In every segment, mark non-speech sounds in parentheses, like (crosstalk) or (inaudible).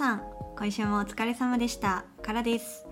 さん今週もお疲れ様でした。からです。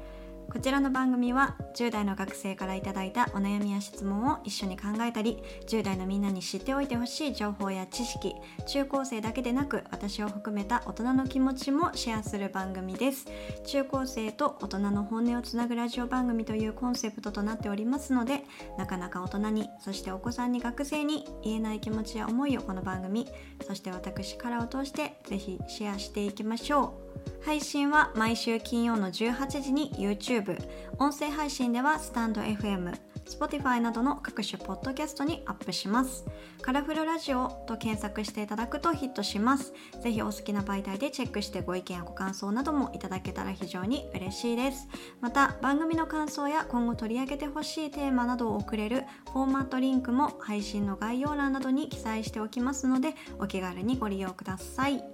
こちらの番組は10代の学生からいただいたお悩みや質問を一緒に考えたり10代のみんなに知っておいてほしい情報や知識中高生だけでなく私を含めた大人の気持ちもシェアする番組です中高生と大人の本音をつなぐラジオ番組というコンセプトとなっておりますのでなかなか大人にそしてお子さんに学生に言えない気持ちや思いをこの番組そして私からを通してぜひシェアしていきましょう配信は毎週金曜の18時に YouTube 音声配信ではスタンド FM Spotify などの各種ポッドキャストにアップします。カラフルラジオと検索していただくとヒットします。ぜひお好きな媒体でチェックしてご意見やご感想などもいただけたら非常に嬉しいです。また番組の感想や今後取り上げてほしいテーマなどを送れるフォーマットリンクも配信の概要欄などに記載しておきますのでお気軽にご利用ください。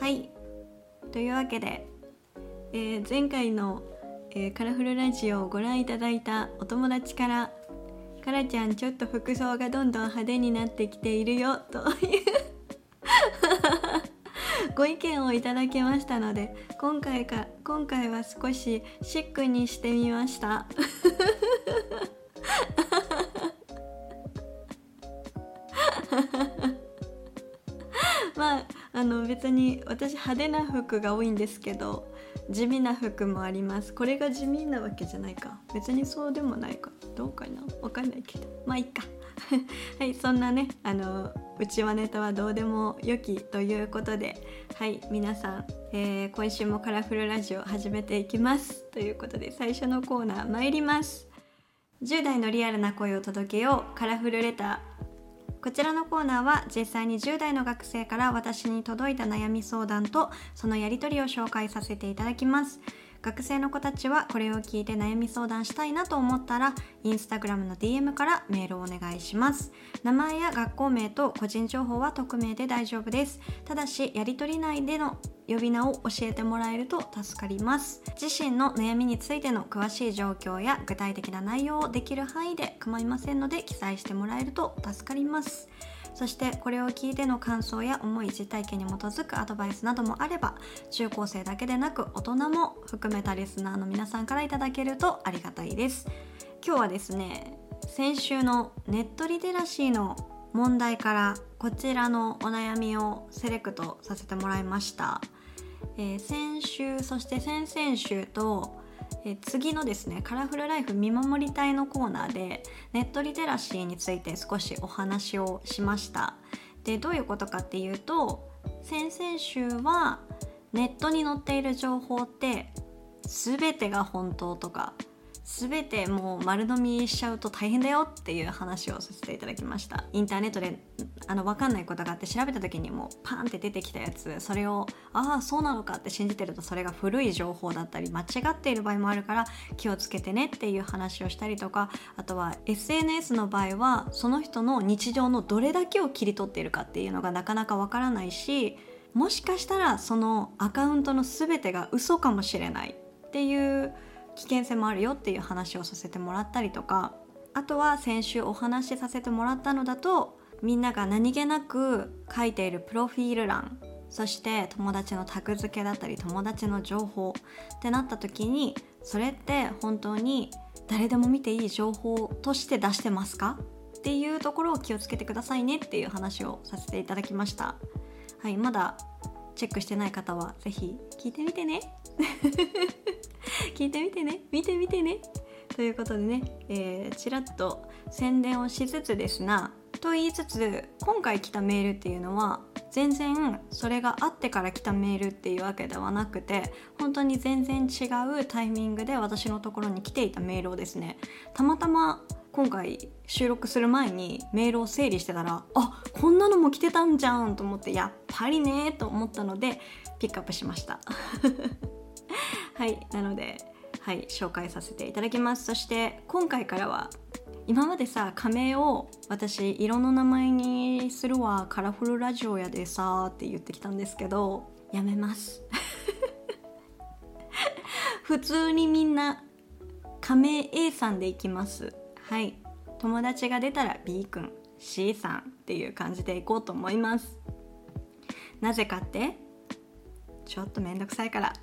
はい。というわけで、えー、前回の、えー、カラフルラジオをご覧いただいたお友達から「カラちゃんちょっと服装がどんどん派手になってきているよ」という (laughs) ご意見をいただきましたので今回か今回は少しシックにしてみました。別に私派手な服が多いんですけど地味な服もあります。これが地味なわけじゃないか。別にそうでもないか。どうかな。わかんないけど。まあいいか。(laughs) はいそんなねあのうちわネタはどうでもよきということではい皆さん、えー、今週もカラフルラジオ始めていきます。ということで最初のコーナー参ります。10代のリアルな声を届けよう。カラフルレター。こちらのコーナーは実際に10代の学生から私に届いた悩み相談とそのやり取りを紹介させていただきます。学生の子たちはこれを聞いて悩み相談したいなと思ったらインスタグラムの DM からメールをお願いします。名前や学校名と個人情報は匿名で大丈夫です。ただしやり取り内での呼び名を教えてもらえると助かります。自身の悩みについての詳しい状況や具体的な内容をできる範囲で構いませんので記載してもらえると助かります。そしてこれを聞いての感想や思い実体験に基づくアドバイスなどもあれば中高生だけでなく大人も含めたリスナーの皆さんからいただけるとありがたいです。今日はですね先週のネットリテラシーの問題からこちらのお悩みをセレクトさせてもらいました。えー、先週そして先々週と、え、次のですねカラフルライフ見守り隊のコーナーでネットリテラシーについて少しお話をしました。でどういうことかっていうと先々週はネットに載っている情報って全てが本当とか全てもう丸飲みしちゃうと大変だよっていう話をさせていただきました。インターネットであの分かんないことがあって調べた時にもうパンって出てきたやつそれをああそうなのかって信じてるとそれが古い情報だったり間違っている場合もあるから気をつけてねっていう話をしたりとかあとは SNS の場合はその人の日常のどれだけを切り取っているかっていうのがなかなか分からないしもしかしたらそのアカウントの全てが嘘かもしれないっていう危険性もあるよっていう話をさせてもらったりとかあとは先週お話しさせてもらったのだとみんなが何気なく書いているプロフィール欄そして友達のタグ付けだったり友達の情報ってなった時にそれって本当に誰でも見ていい情報として出してますか？っていうところを気をつけてくださいねっていう話をさせていただきました。はいまだチェックしてない方は是非聞いてみてね。(laughs) 聞いてみてね。見てみてね。ということでね、えー、ちらっと宣伝をしつつですなと言いつつ今回来たメールっていうのは全然それがあってから来たメールっていうわけではなくて本当に全然違うタイミングで私のところに来ていたメールをですねたまたま今回収録する前にメールを整理してたらあこんなのも来てたんじゃんと思ってやっぱりねと思ったのでピックアップしました。(laughs) はいなのではい紹介させていただきます。そして今回からは今までさ仮名を私色の名前にするわカラフルラジオやでさって言ってきたんですけどやめます。(laughs) 普通にみんな仮名 A さんでいきます。はい友達が出たら B 君 C さんっていう感じでいこうと思います。なぜかってちょっとめんどくさいから。(laughs)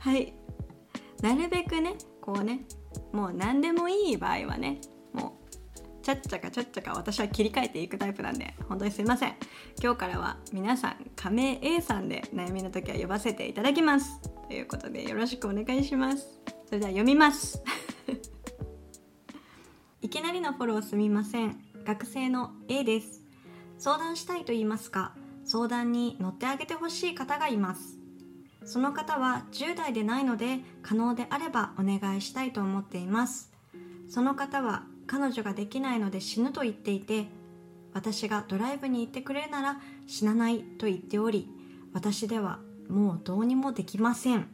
はい。なるべくねこうねもう何でもいい場合はねもうちゃっちゃかちゃっちゃか私は切り替えていくタイプなんで本当にすいません。今日からは皆さん仮名 A さんで悩みの時は呼ばせていただきます。ということでよろしくお願いします。それでは読みます。(laughs) いきなりのフォローすみません。学生の A です。相談したいと言いますか相談に乗ってあげてほしい方がいます。その方は10代でないので可能であればお願いしたいと思っています。その方は彼女ができないので死ぬと言っていて私がドライブに行ってくれるなら死なないと言っており私ではもうどうにもできません。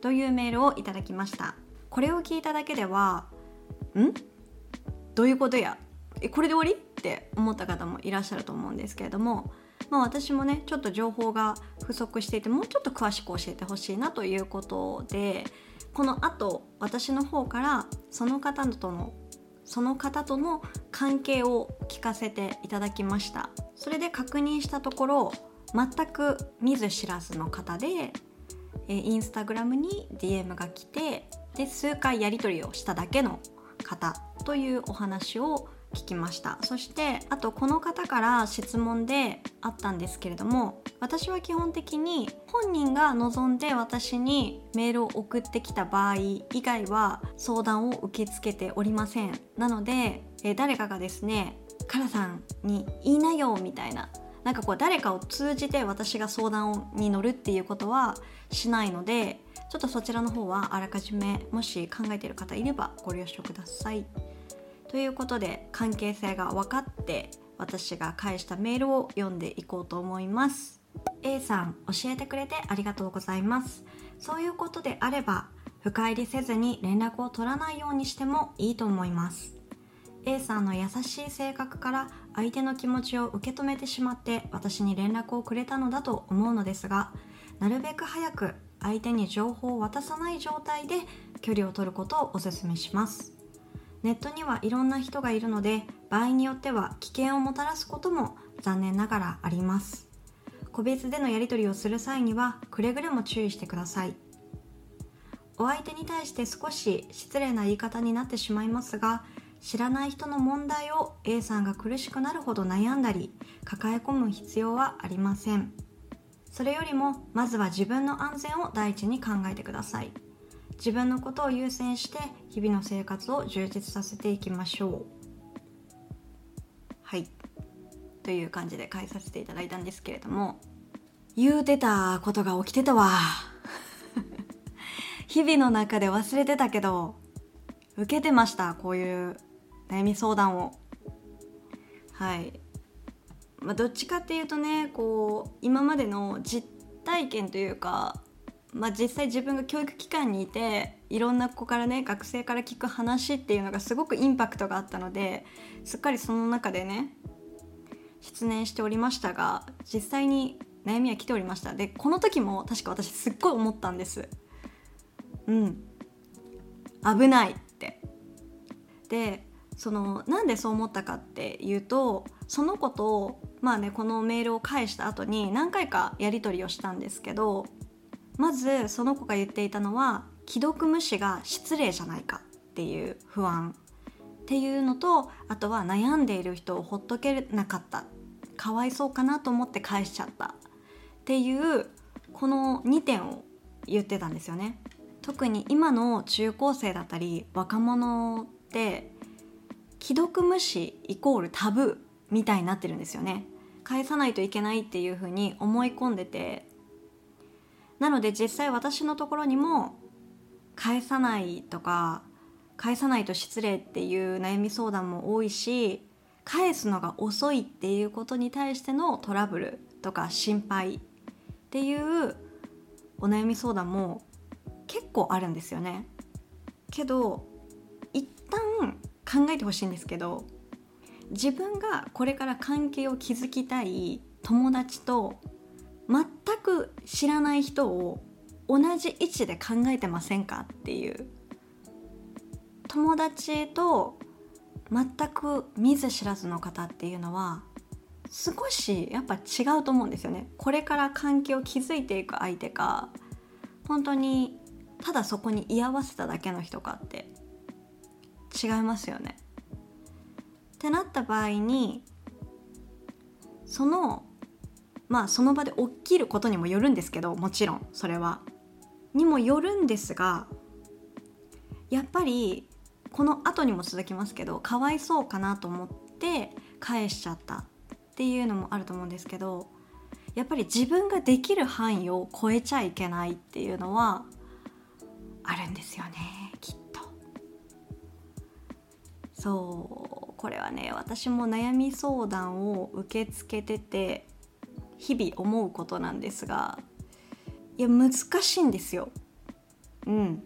というメールをいただきました。これを聞いただけではん？どういうことや？えこれで終わり？って思った方もいらっしゃると思うんですけれどもまあ、私もねちょっと情報が不足していてもうちょっと詳しく教えてほしいなということでこのあと私の方からその方とのその方との関係を聞かせていただきました。それで確認したところ全く見ず知らずの方でインスタグラムに DM が来てで数回やり取りをしただけの方というお話を聞きましたそしてあとこの方から質問であったんですけれども私は基本的に本人が望んで私にメールを送ってきた場合以外は相談を受け付けておりませんなので、え誰かがですねカラさんに言いなよみたいななんかこう誰かを通じて私が相談に乗るっていうことはしないのでちょっとそちらの方はあらかじめもし考えている方いればご了承ください。ということで関係性が分かって私が返したメールを読んでいこうと思います。A さん教えてくれてありがとうございます。そういうことであれば深入りせずに連絡を取らないようにしてもいいと思います。A さんの優しい性格から相手の気持ちを受け止めてしまって私に連絡をくれたのだと思うのですがなるべく早く相手に情報を渡さない状態で距離を取ることをお勧めします。ネットにはいろんな人がいるので場合によっては危険をもたらすことも残念ながらあります。個別でのやり取りをする際にはくれぐれも注意してください。お相手に対して少し失礼な言い方になってしまいますが知らない人の問題を A さんが苦しくなるほど悩んだり抱え込む必要はありません。それよりもまずは自分の安全を第一に考えてください。自分のことを優先して日々の生活を充実させていきましょう。はい。という感じで返させていただいたんですけれども言うてたことが起きてたわ。(laughs) 日々の中で忘れてたけど受けてましたこういう悩み相談を。はい。まあ、どっちかっていうとねこう今までの実体験というかまあ、実際自分が教育機関にいていろんな子からね学生から聞く話っていうのがすごくインパクトがあったのですっかりその中でね失念しておりましたが実際に悩みは来ておりました。でこの時も確か私すっごい思ったんです。うん。危ないって。でそのなんでそう思ったかっていうとその子とまあねこのメールを返した後に何回かやり取りをしたんですけどまずその子が言っていたのは既読無視が失礼じゃないかっていう不安っていうのとあとは悩んでいる人をほっとけなかった。かわいそうかなと思って返しちゃったっていうこの2点を言ってたんですよね。特に今の中高生だったり若者って既読無視イコールタブーみたいになってるんですよね。返さないといけないっていうふうに思い込んでてなので実際私のところにも返さないとか返さないと失礼っていう悩み相談も多いし返すのが遅いっていうことに対してのトラブルとか心配っていうお悩み相談も結構あるんですよね。けど一旦考えてほしいんですけど自分がこれから関係を築きたい友達と全く知らない人を同じ位置で考えてませんかっていう。友達と全く見ず知らずの方っていうのは少しやっぱ違うと思うんですよね。これから関係を築いていく相手か本当にただそこに居合わせただけの人かって。違いますよね。ってなった場合にそのまあその場で起きることにもよるんですけどもちろんそれは。にもよるんですがやっぱりこの後にも続きますけどかわいそうかなと思って返しちゃったっていうのもあると思うんですけどやっぱり自分ができる範囲を超えちゃいけないっていうのはあるんですよねきっと。そうこれはね私も悩み相談を受け付けてて日々思うことなんですがいや難しいんですよ。うん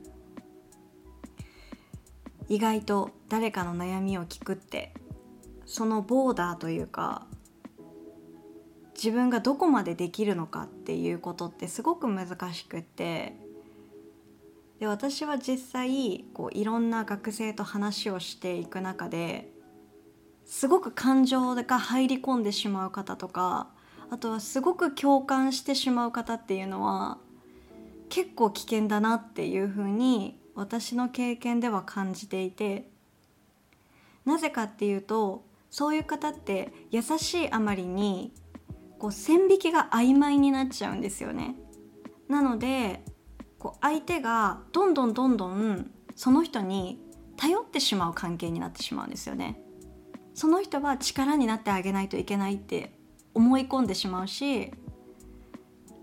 意外と誰かの悩みを聞くってそのボーダーというか自分がどこまでできるのかっていうことってすごく難しくってで私は実際こういろんな学生と話をしていく中ですごく感情が入り込んでしまう方とかあとはすごく共感してしまう方っていうのは結構危険だなっていうふうに私の経験では感じていてなぜかっていうとそういう方って優しいあまりにこう線引きが曖昧になっちゃうんですよね。なのでこう相手がどんどんどんどんその人に頼ってしまう関係になってしまうんですよね。その人は力になってあげないといけないって思い込んでしまうし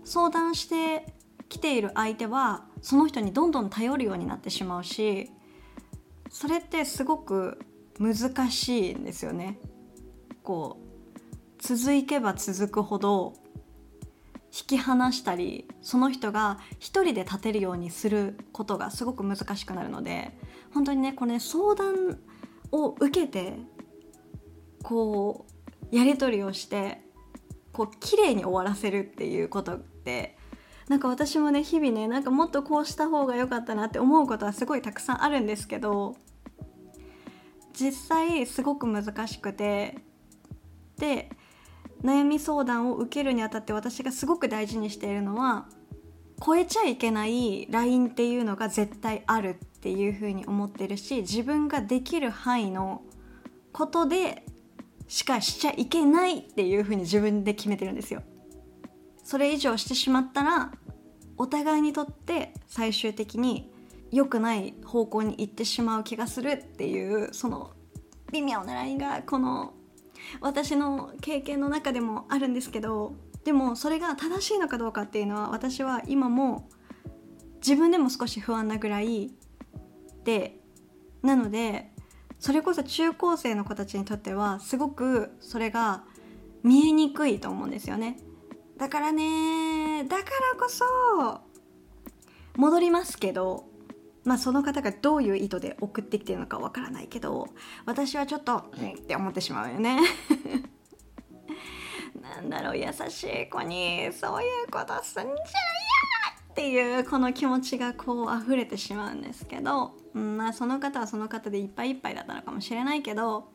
相談してきている相手はその人にどんどん頼るようになってしまうしそれってすごく難しいんですよね。こう続けば続くほど引き離したりその人が一人で立てるようにすることがすごく難しくなるので本当にねこれ、ね、相談を受けてこうやり取りをしてこう綺麗に終わらせるっていうことってなんか私もね日々ねなんかもっとこうした方が良かったなって思うことはすごいたくさんあるんですけど実際すごく難しくてで悩み相談を受けるにあたって私がすごく大事にしているのは超えちゃいけないラインっていうのが絶対あるっていうふうに思ってるし自分ができる範囲のことでしかしちゃいけないっていうふうに自分で決めてるんですよ。それ以上してしまったらお互いにとって最終的に良くない方向に行ってしまう気がするっていうその微妙なラインがこの私の経験の中でもあるんですけどでもそれが正しいのかどうかっていうのは私は今も自分でも少し不安なぐらいでなのでそれこそ中高生の子たちにとってはすごくそれが見えにくいと思うんですよね。だからねだからこそ戻りますけどまあその方がどういう意図で送ってきてるのかわからないけど私はちょっとうんって思ってしまうよね (laughs) なんだろう優しい子にそういうことすんじゃないやっていうこの気持ちがこう溢れてしまうんですけど、ん、まその方はその方でいっぱいいっぱいだったのかもしれないけど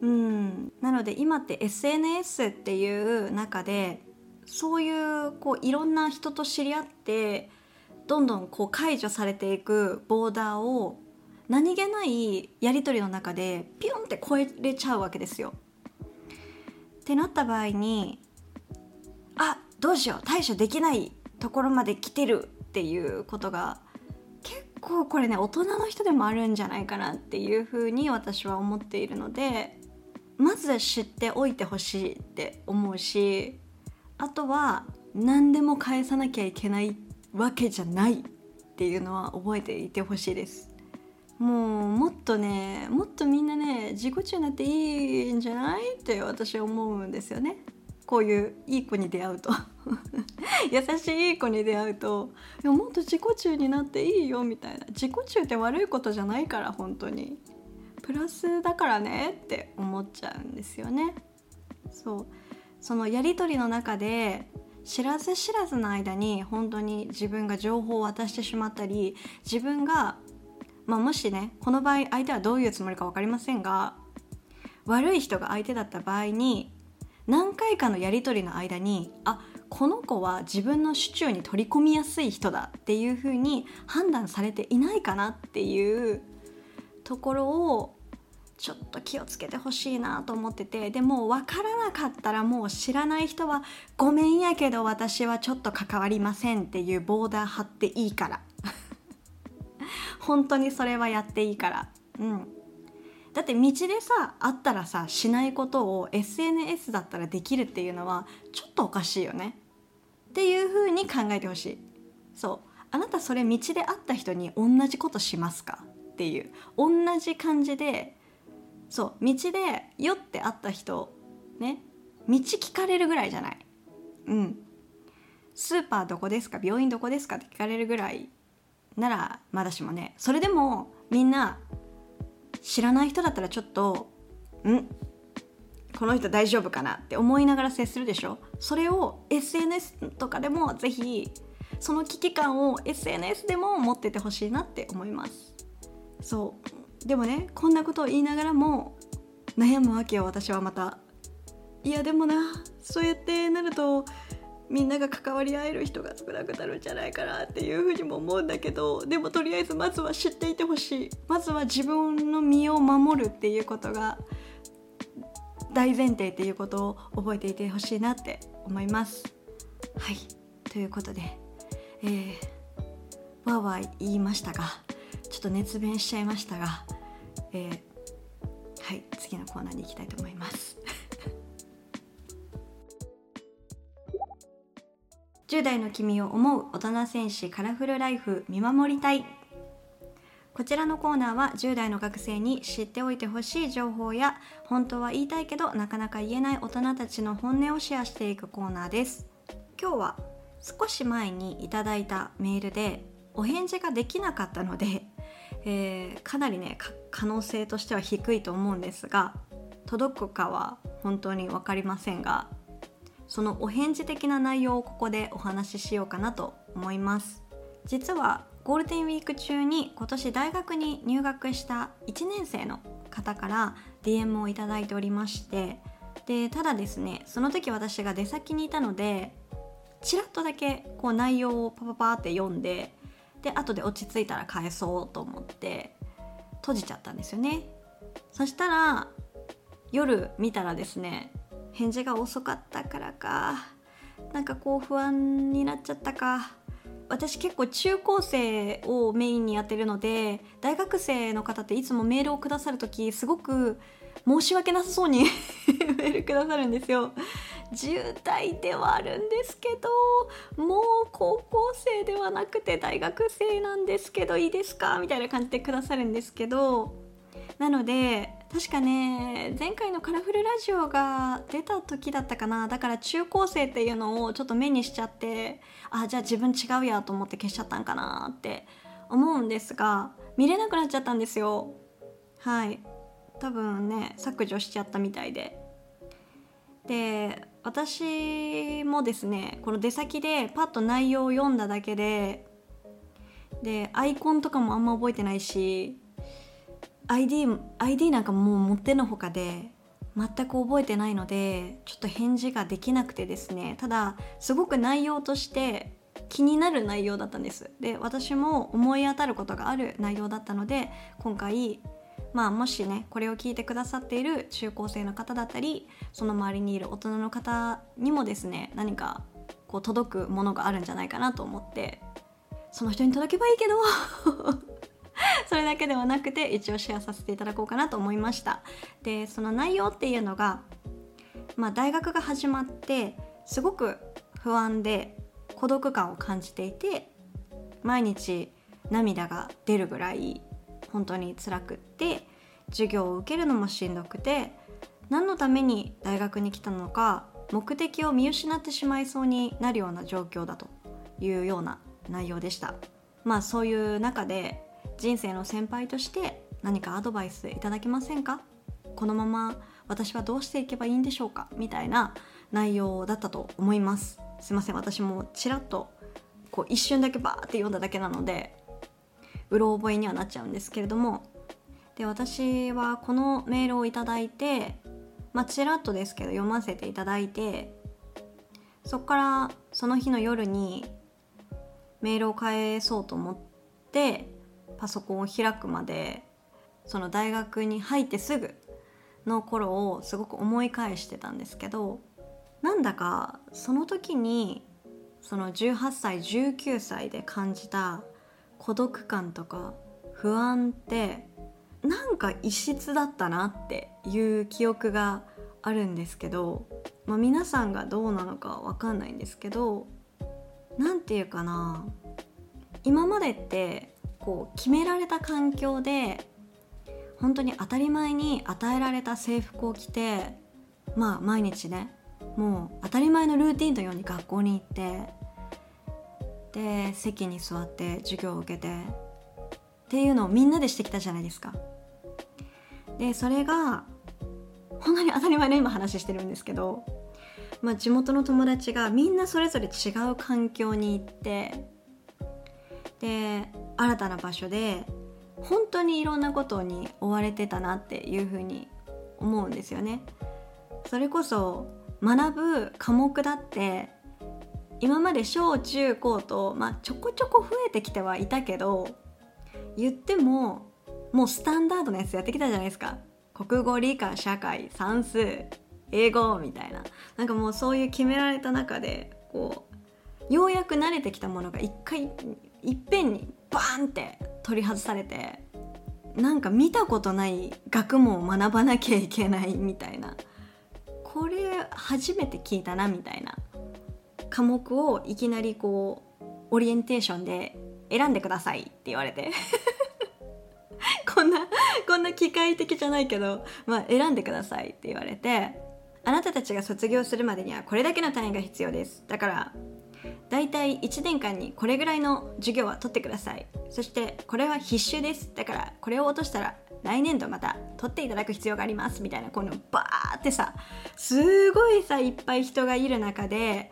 うんなので今って SNS っていう中でそういうこういろんな人と知り合ってどんどんこう解除されていくボーダーを何気ないやり取りの中でピュンって超えれちゃうわけですよ。ってなった場合にあどうしよう対処できないところまで来てるっていうことが構これね大人の人でもあるんじゃないかなっていうふうに私は思っているのでまず知っておいてほしいって思うしあとは何でも返さなきゃいけないわけじゃないっていうのは覚えていてほしいです。もうもっとねもっとみんなね自己中になっていいんじゃないって私は思うんですよね。こういういい子に出会うと。(laughs) 優しいいい子に出会うといやもっと自己中になっていいよみたいな。自己中って悪いことじゃないから本当に。プラスだからねって思っちゃうんですよね。そう。そのやり取りの中で知らず知らずの間に本当に自分が情報を渡してしまったり自分が、まあ、もしねこの場合相手はどういうつもりか分かりませんが悪い人が相手だった場合に何回かのやり取りの間にあこの子は自分の手中に取り込みやすい人だっていう風に判断されていないかなっていうところをちょっと気をつけてほしいなと思っててでも分からなかったらもう知らない人は「ごめんやけど私はちょっと関わりません」っていうボーダー張っていいから。(laughs) 本当にそれはやっていいから。うん。だって道でさ会ったらさしないことを SNS だったらできるっていうのはちょっとおかしいよね。っていうふうに考えてほしい。そう。あなたそれ道で会った人に同じことしますか？っていう。同じ感じでそう。道で酔って会った人ね道聞かれるぐらいじゃない？うん。スーパーどこですか？病院どこですか？って聞かれるぐらいならまだしもね。それでもみんな知らない人だったらちょっと「ん？この人大丈夫かな?」って思いながら接するでしょ？それを SNS とかでもぜひその危機感を SNS でも持っててほしいなって思います。そう。でもねこんなことを言いながらも悩むわけよ私はまた。いやでもなそうやってなるとみんなが関わり合える人が少なくなるんじゃないかなっていうふうにも思うんだけどでもとりあえずまずは知っていてほしい。まずは自分の身を守るっていうことが大前提っていうことを覚えていてほしいなって思います。はい。ということでえー、わーわー言いましたがちょっと熱弁しちゃいましたがえー、はい。次のコーナーに行きたいと思います。10代の君を思う大人戦士カラフルライフ見守りたい。こちらのコーナーは10代の学生に知っておいてほしい情報や本当は言いたいけどなかなか言えない大人たちの本音をシェアしていくコーナーです。今日は少し前にいただいたメールでお返事ができなかったので、えー、かなりね可能性としては低いと思うんですが届くかは本当に分かりませんがそのお返事的な内容をここでお話ししようかなと思います。実はゴールデンウィーク中に今年大学に入学した1年生の方から DM をいただいておりましてでただですねその時私が出先にいたのでちらっとだけこう内容をパパパって読んでで後で落ち着いたら返そうと思って閉じちゃったんですよね。そしたら夜見たらですね返事が遅かったからか。なんかこう不安になっちゃったか。私結構中高生をメインにやってるので大学生の方っていつもメールをくださる時すごく申し訳なさそうに (laughs) メールくださるんですよ。10代ではあるんですけどもう高校生ではなくて大学生なんですけどいいですか？みたいな感じでくださるんですけど。なので確かね前回のカラフルラジオが出た時だったかなだから中高生っていうのをちょっと目にしちゃってあじゃあ自分違うやと思って消しちゃったんかなって思うんですが見れなくなっちゃったんですよ。はい。多分ね削除しちゃったみたいで。で私もですねこの出先でパッと内容を読んだだけででアイコンとかもあんま覚えてないし ID, ID なんかもう持ってのほかで全く覚えてないのでちょっと返事ができなくてですね。ただすごく内容として気になる内容だったんです。で私も思い当たることがある内容だったので今回まあもしねこれを聞いてくださっている中高生の方だったりその周りにいる大人の方にもですね何かこう届くものがあるんじゃないかなと思ってその人に届けばいいけどそれだけではなくて一応シェアさせていただこうかなと思いました。でその内容っていうのが、まあ、大学が始まってすごく不安で孤独感を感じていて毎日涙が出るぐらい本当に辛くって授業を受けるのもしんどくて何のために大学に来たのか目的を見失ってしまいそうになるような状況だというような内容でした。まあそういう中で人生の先輩として何かアドバイスいただけませんか？このまま私はどうしていけばいいんでしょうか？みたいな内容だったと思います。すいません。私もちらっとこう一瞬だけバーって読んだだけなのでうろ覚えにはなっちゃうんですけれども。で私はこのメールをいただいてまあちらっとですけど読ませていただいてそっからその日の夜にメールを返そうと思ってパソコンを開くまでその大学に入ってすぐの頃をすごく思い返してたんですけどなんだかその時にその18歳19歳で感じた孤独感とか不安ってなんか異質だったなっていう記憶があるんですけど、まあ、皆さんがどうなのかわかんないんですけど何て言うかな今までってこう決められた環境で本当に当たり前に与えられた制服を着てまあ毎日ねもう当たり前のルーティンのように学校に行ってで席に座って授業を受けてっていうのをみんなでしてきたじゃないですか。でそれが本当に当たり前の今話してるんですけど、まあ、地元の友達がみんなそれぞれ違う環境に行ってで新たな場所で本当にいろんなことに追われてたなっていうふうに思うんですよね。それこそ学ぶ科目だって今まで小中高と、まあ、ちょこちょこ増えてきてはいたけど言ってももうスタンダードなやつやってきたじゃないですか国語理科社会算数英語みたいななんかもうそういう決められた中でこうようやく慣れてきたものが一回いっぺんにバーンって取り外されてなんか見たことない学問を学ばなきゃいけないみたいな。これ初めて聞いたなみたいな科目をいきなりこうオリエンテーションで選んでくださいって言われて。(laughs) こんなこんな機械的じゃないけど、まあ、選んでくださいって言われて。あなたたちが卒業するまでにはこれだけの単位が必要です。だからだいたい1年間にこれぐらいの授業は取ってください。そしてこれは必修です。だからこれを落としたら来年度また取っていただく必要があります。みたいなこのバーってさすごいさいっぱい人がいる中で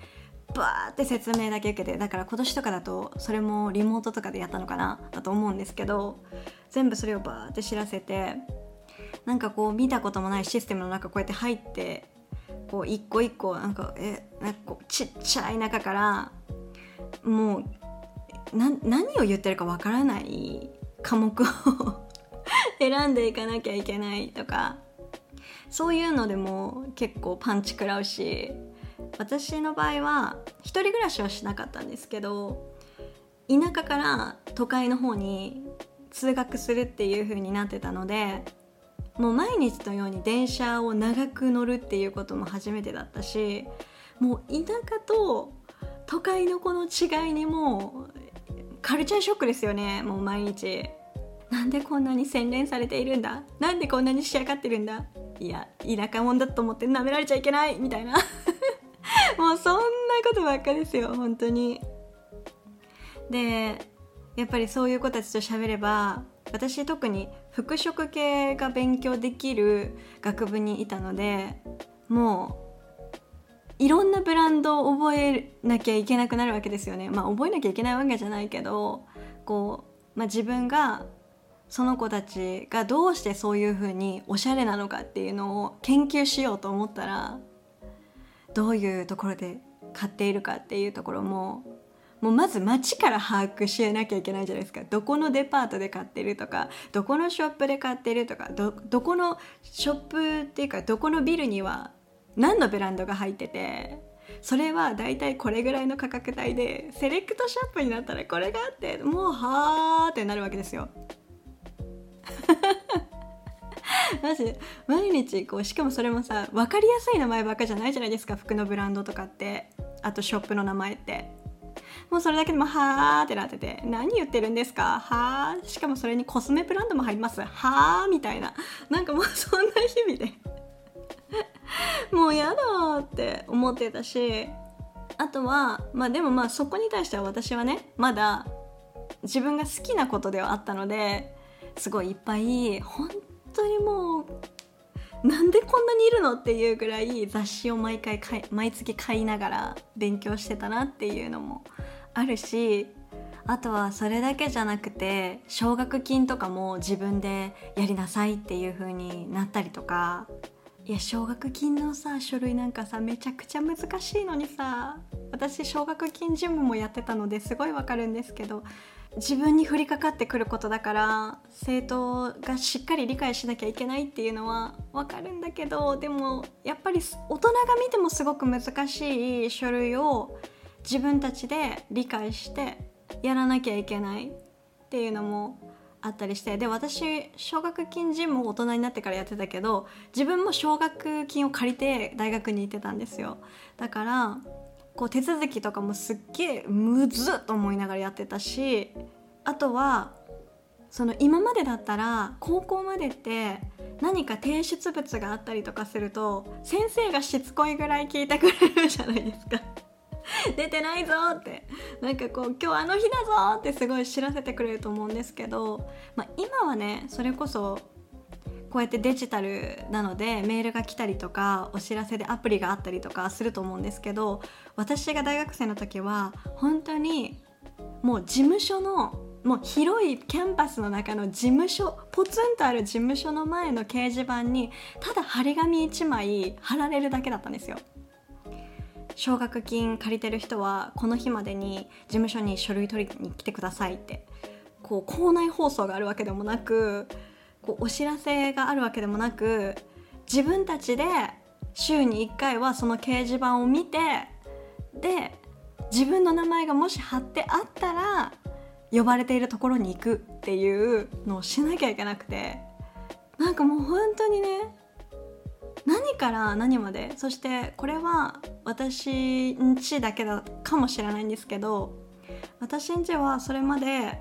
バーって説明だけ受けてだから今年とかだとそれもリモートとかでやったのかな？だと思うんですけど全部それをバーって知らせてなんかこう見たこともないシステムの中こうやって入ってこう一個一個なんかえなんかこうちっちゃい中からもうな何を言ってるかわからない科目を (laughs) 選んでいかなきゃいけないとかそういうのでも結構パンチ食らうし私の場合は一人暮らしはしなかったんですけど田舎から都会の方に通学するっていう風になってたのでもう毎日のように電車を長く乗るっていうことも初めてだったしもう田舎と都会のこの違いにもうカルチャーショックですよねもう毎日。なんでこんなに洗練されているんだ？なんでこんなに仕上がってるんだ？いや田舎者だと思って舐められちゃいけない？みたいな。(laughs) もうそんなことばっかですよ本当に。でやっぱりそういう子たちと喋れば私特に服飾系が勉強できる学部にいたのでもういろんなブランドを覚えなきゃいけなくなるわけですよね。まあ覚えなきゃいけないわけじゃないけどこう、まあ、自分がその子たちがどうしてそういう風におしゃれなのかっていうのを研究しようと思ったらどういうところで買っているかっていうところももうまず街から把握しなきゃいけないじゃないですか。どこのデパートで買ってるとかどこのショップで買ってるとかどどこのショップっていうかどこのビルには何のブランドが入っててそれはだいたいこれぐらいの価格帯でセレクトショップになったらこれがあってもうはーってなるわけですよ。(laughs) マジ毎日こうしかもそれもさ分かりやすい名前ばっかじゃないじゃないですか。服のブランドとかって。あとショップの名前って。もうそれだけでもはーってなってて何言ってるんですか？はー？しかもそれにコスメブランドも入ります。はーみたいな。なんかもうそんな日々で。(laughs) もうやだって思ってたしあとはまあでもまあそこに対しては私はねまだ自分が好きなことではあったのですごいいっぱい本当にもうなんでこんなにいるの？っていうぐらい雑誌を毎回毎月買いながら勉強してたなっていうのもあるしあとはそれだけじゃなくて奨学金とかも自分でやりなさいっていう風になったりとか。いや奨学金のさ書類なんかさめちゃくちゃ難しいのにさ私奨学金事務もやってたのですごいわかるんですけど自分に降りかかってくることだから生徒がしっかり理解しなきゃいけないっていうのはわかるんだけどでもやっぱり大人が見てもすごく難しい書類を自分たちで理解してやらなきゃいけないっていうのもあったりしてで私奨学金事務を大人になってからやってたけど自分も奨学金を借りて大学に行ってたんですよ。だからこう手続きとかもすっげえむずっと思いながらやってたしあとはその今までだったら高校までって何か提出物があったりとかすると先生がしつこいぐらい聞いてくれるじゃないですか。(laughs) 出てないぞってなんかこう今日あの日だぞってすごい知らせてくれると思うんですけど、まあ、今はねそれこそこうやってデジタルなのでメールが来たりとかお知らせでアプリがあったりとかすると思うんですけど私が大学生の時は本当にもう事務所のもう広いキャンパスの中の事務所ポツンとある事務所の前の掲示板にただ張り紙1枚貼られるだけだったんですよ。奨学金借りてる人はこの日までに事務所に書類取りに来てくださいってこう校内放送があるわけでもなくこうお知らせがあるわけでもなく自分たちで週に1回はその掲示板を見てで自分の名前がもし貼ってあったら呼ばれているところに行くっていうのをしなきゃいけなくてなんかもう本当にね何から何まで？そしてこれは私んちだけだかもしれないんですけど私んちはそれまで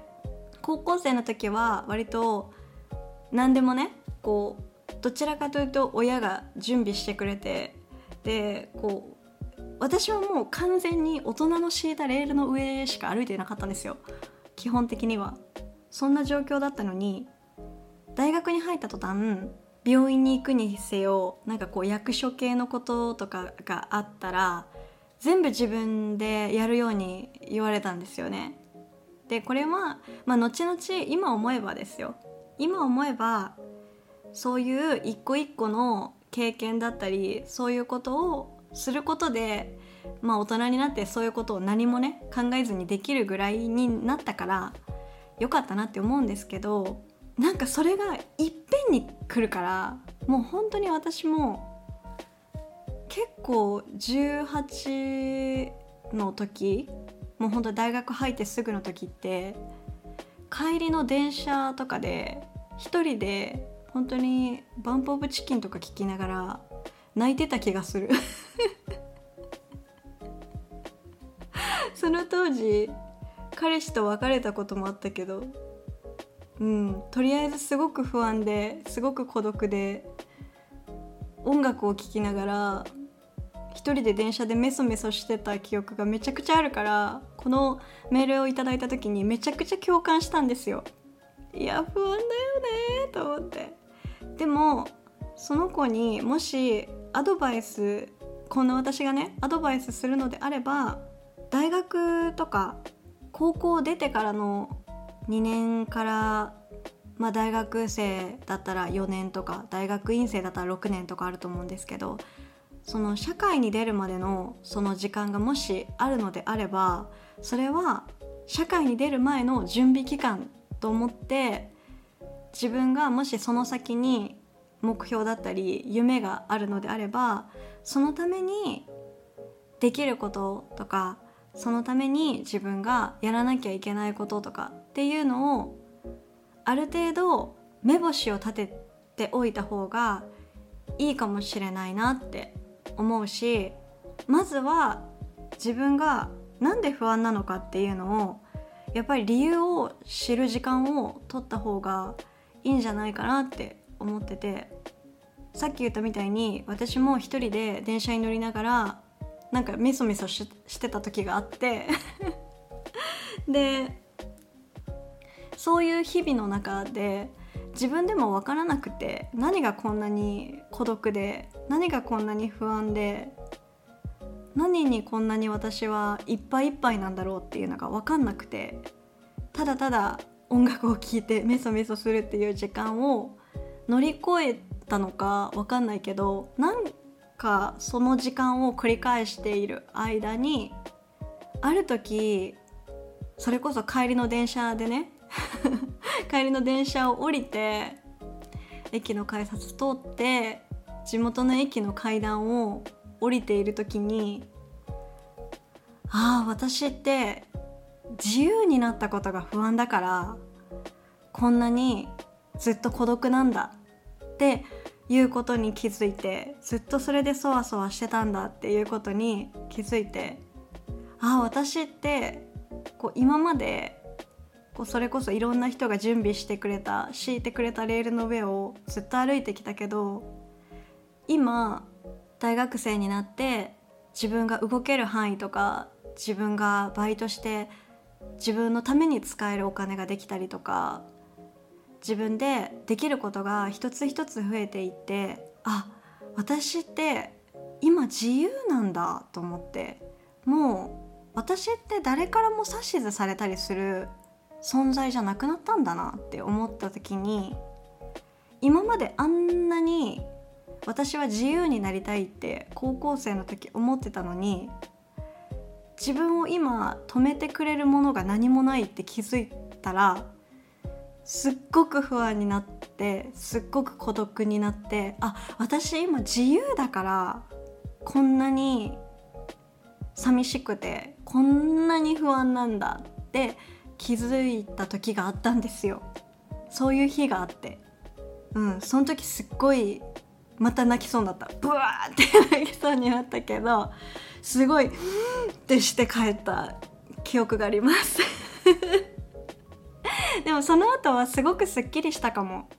高校生の時は割と何でもねこうどちらかというと親が準備してくれてでこう私はもう完全に大人の敷いたレールの上しか歩いてなかったんですよ。基本的には。そんな状況だったのに大学に入った途端病院に行くにせよなんかこう役所系のこととかがあったら全部自分でやるように言われたんですよね。でこれは、まあ、後々今思えばですよ。今思えばそういう一個一個の経験だったりそういうことをすることでまあ大人になってそういうことを何もね考えずにできるぐらいになったからよかったなって思うんですけどなんかそれがいっぺんに来るからもう本当に私も結構18の時もう本当大学入ってすぐの時って帰りの電車とかで一人で本当にバンプ・オブ・チキンとか聞きながら泣いてた気がする。(laughs) その当時彼氏と別れたこともあったけどうん。とりあえずすごく不安ですごく孤独で音楽を聴きながら一人で電車でメソメソしてた記憶がめちゃくちゃあるからこのメールをいただいた時にめちゃくちゃ共感したんですよ。いや不安だよねと思って。でもその子にもしアドバイスこんな私がねアドバイスするのであれば大学とか高校出てからの2年からまあ大学生だったら4年とか大学院生だったら6年とかあると思うんですけどその社会に出るまでのその時間がもしあるのであればそれは社会に出る前の準備期間と思って自分がもしその先に目標だったり夢があるのであればそのためにできることとかそのために自分がやらなきゃいけないこととかっていうのをある程度目星を立てておいた方がいいかもしれないなって思うしまずは自分が何で不安なのかっていうのをやっぱり理由を知る時間を取った方がいいんじゃないかなって思っててさっき言ったみたいに私も一人で電車に乗りながらなんかメソメソしてた時があって。(laughs) でそういう日々の中で自分でも分からなくて何がこんなに孤独で何がこんなに不安で何にこんなに私はいっぱいいっぱいなんだろうっていうのが分かんなくてただただ音楽を聴いてメソメソするっていう時間を乗り越えたのかわかんないけどなんかその時間を繰り返している間にある時それこそ帰りの電車でね帰りの電車を降りて駅の改札通って地元の駅の階段を降りている時にああ私って自由になったことが不安だからこんなにずっと孤独なんだっていうことに気づいてずっとそれでそわそわしてたんだっていうことに気づいてああ私ってこう今までこうそれこそいろんな人が準備してくれた敷いてくれたレールの上をずっと歩いてきたけど今大学生になって自分が動ける範囲とか自分がバイトして自分のために使えるお金ができたりとか自分でできることが一つ一つ増えていってあ私って今自由なんだと思ってもう私って誰からも指図されたりする存在じゃなくなったんだなって思った時に今まであんなに私は自由になりたいって高校生の時思ってたのに自分を今止めてくれるものが何もないって気づいたらすっごく不安になってすっごく孤独になってあ私今自由だからこんなに寂しくてこんなに不安なんだって気づいた時があったんですよ。そういう日があって。うんその時すっごいまた泣きそうになった。ブワーって泣きそうになったけどすごいってして帰った。記憶があります。(laughs) でもその後はすごくすっきりしたかも。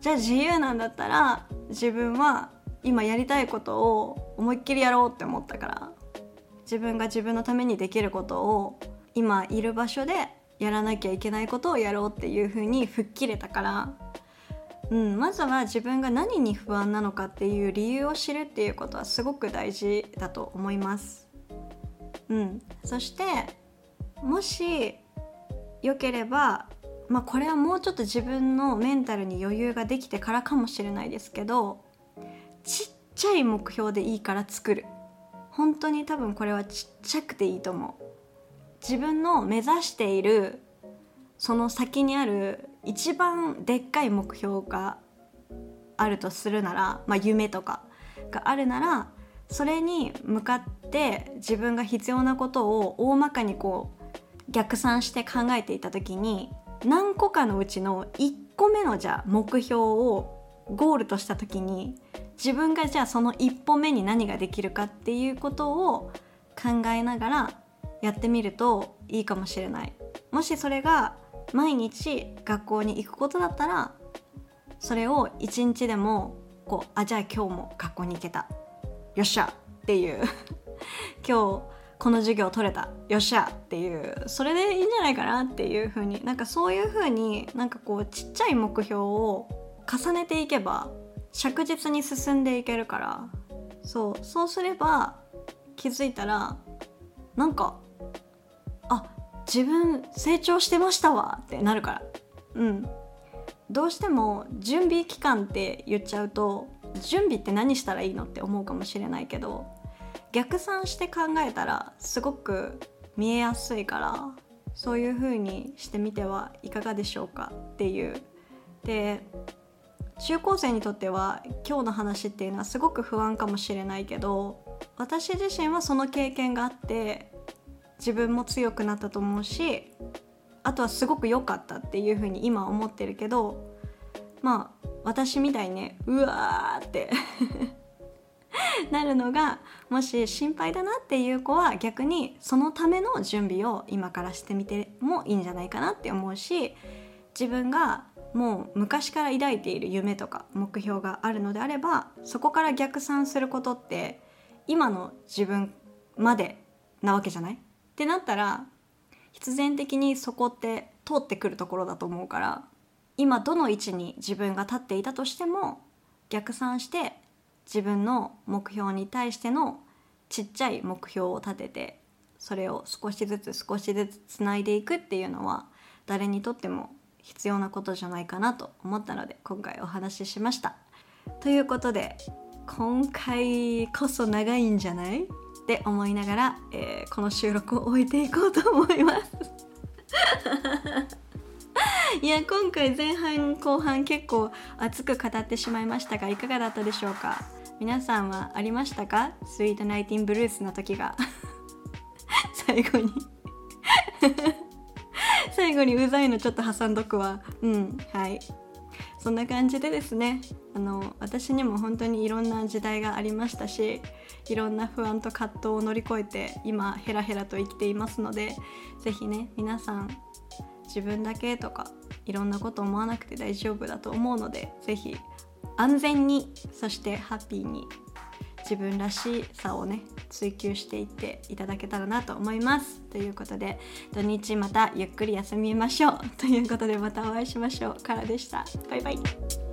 じゃあ自由なんだったら自分は今やりたいことを思いっきりやろうって思ったから自分が自分のためにできることを今いる場所でやらなきゃいけないことをやろうっていう風に吹っ切れたから。うん、まずは自分が何に不安なのかっていう理由を知るっていうことはすごく大事だと思います。うん、そしてもしよければ、まあ、これはもうちょっと自分のメンタルに余裕ができてからかもしれないですけどちっちゃい目標でいいから作る。本当に多分これはちっちゃくていいと思う。自分の目指しているその先にある一番でっかい目標があるとするなら、まあ、夢とかがあるならそれに向かって自分が必要なことを大まかにこう逆算して考えていた時に何個かのうちの1個目のじゃあ目標をゴールとした時に自分がじゃあその一歩目に何ができるかっていうことを考えながらやってみるといいかもしれない。もしそれが毎日学校に行くことだったらそれを一日でもこうあじゃあ今日も学校に行けた。よっしゃっていう。(laughs) 今日この授業取れた。よっしゃっていう。それでいいんじゃないかなっていう風に。なんかそういう風になんかこうちっちゃい目標を重ねていけば着実に進んでいけるから。そうそうすれば気づいたらなんかあ自分成長してましたわってなるから。うん。どうしても準備期間って言っちゃうと準備って何したらいいのって思うかもしれないけど逆算して考えたらすごく見えやすいからそういう風にしてみてはいかがでしょうかっていう。で中高生にとっては今日の話っていうのはすごく不安かもしれないけど私自身はその経験があって自分も強くなったと思うしあとはすごく良かったっていうふうに今思ってるけどまあ私みたいにねうわーって (laughs) なるのがもし心配だなっていう子は逆にそのための準備を今からしてみてもいいんじゃないかなって思うし自分がもう昔から抱いている夢とか目標があるのであればそこから逆算することって今の自分までなわけじゃない？ってなったら必然的にそこって通ってくるところだと思うから今どの位置に自分が立っていたとしても逆算して自分の目標に対してのちっちゃい目標を立ててそれを少しずつ少しずつつないでいくっていうのは誰にとっても必要なことじゃないかなと思ったので今回お話ししました。ということで今回こそ長いんじゃない？って思いながら、えー、この収録を終えていこうと思います。(laughs) いや今回前半後半結構熱く語ってしまいましたがいかがだったでしょうか？皆さんはありましたか？スイートナイティンブルースの時が。(laughs) 最後に。(laughs) 最後にうざいのちょっと挟んどくわ。うんはい。そんな感じでですねあの私にも本当にいろんな時代がありましたしいろんな不安と葛藤を乗り越えて今ヘラヘラと生きていますので是非ね皆さん自分だけとかいろんなこと思わなくて大丈夫だと思うので是非安全にそしてハッピーに自分らしさをね追求していっていただけたらなと思います。ということで土日またゆっくり休みましょう。ということでまたお会いしましょう。からでした。バイバイ。